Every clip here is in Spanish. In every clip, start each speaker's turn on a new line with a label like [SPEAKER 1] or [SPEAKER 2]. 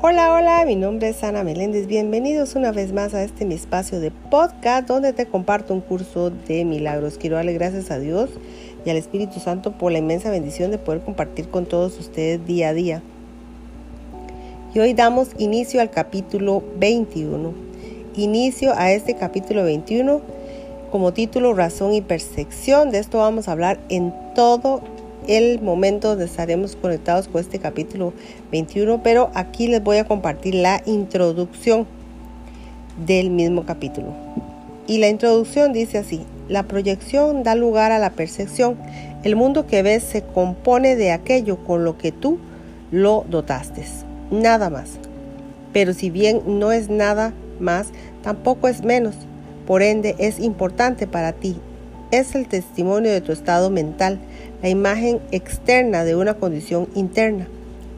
[SPEAKER 1] Hola, hola, mi nombre es Ana Meléndez. Bienvenidos una vez más a este mi espacio de podcast donde te comparto un curso de milagros. Quiero darle gracias a Dios y al Espíritu Santo por la inmensa bendición de poder compartir con todos ustedes día a día. Y hoy damos inicio al capítulo 21. Inicio a este capítulo 21 como título Razón y Percepción. De esto vamos a hablar en todo el momento donde estaremos conectados con este capítulo 21, pero aquí les voy a compartir la introducción del mismo capítulo. Y la introducción dice así, la proyección da lugar a la percepción. El mundo que ves se compone de aquello con lo que tú lo dotaste, nada más. Pero si bien no es nada más, tampoco es menos. Por ende, es importante para ti. Es el testimonio de tu estado mental, la imagen externa de una condición interna.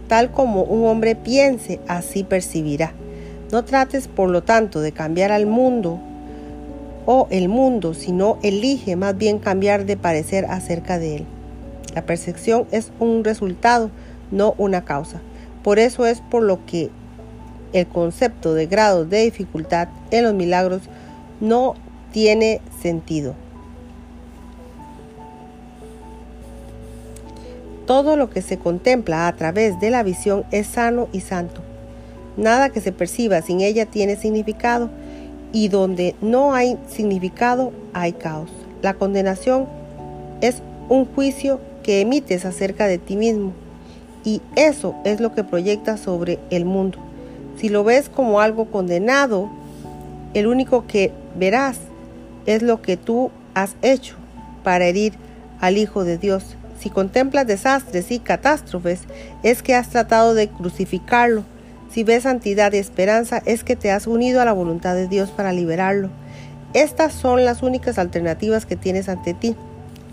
[SPEAKER 1] Tal como un hombre piense, así percibirá. No trates, por lo tanto, de cambiar al mundo o el mundo, sino elige más bien cambiar de parecer acerca de él. La percepción es un resultado, no una causa. Por eso es por lo que el concepto de grados de dificultad en los milagros no tiene sentido. Todo lo que se contempla a través de la visión es sano y santo. Nada que se perciba sin ella tiene significado y donde no hay significado hay caos. La condenación es un juicio que emites acerca de ti mismo y eso es lo que proyectas sobre el mundo. Si lo ves como algo condenado, el único que verás es lo que tú has hecho para herir al Hijo de Dios. Si contemplas desastres y catástrofes, es que has tratado de crucificarlo. Si ves santidad y esperanza, es que te has unido a la voluntad de Dios para liberarlo. Estas son las únicas alternativas que tienes ante ti,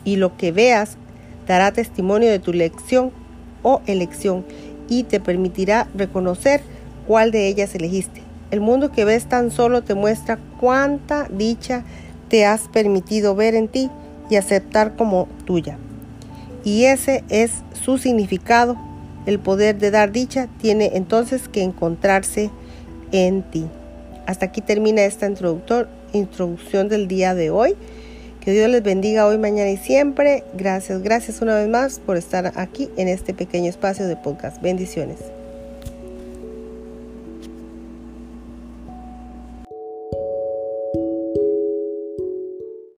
[SPEAKER 1] y lo que veas dará testimonio de tu lección o elección y te permitirá reconocer cuál de ellas elegiste. El mundo que ves tan solo te muestra cuánta dicha te has permitido ver en ti y aceptar como tuya y ese es su significado. El poder de dar dicha tiene entonces que encontrarse en ti. Hasta aquí termina esta introducción del día de hoy. Que Dios les bendiga hoy, mañana y siempre. Gracias, gracias una vez más por estar aquí en este pequeño espacio de podcast. Bendiciones.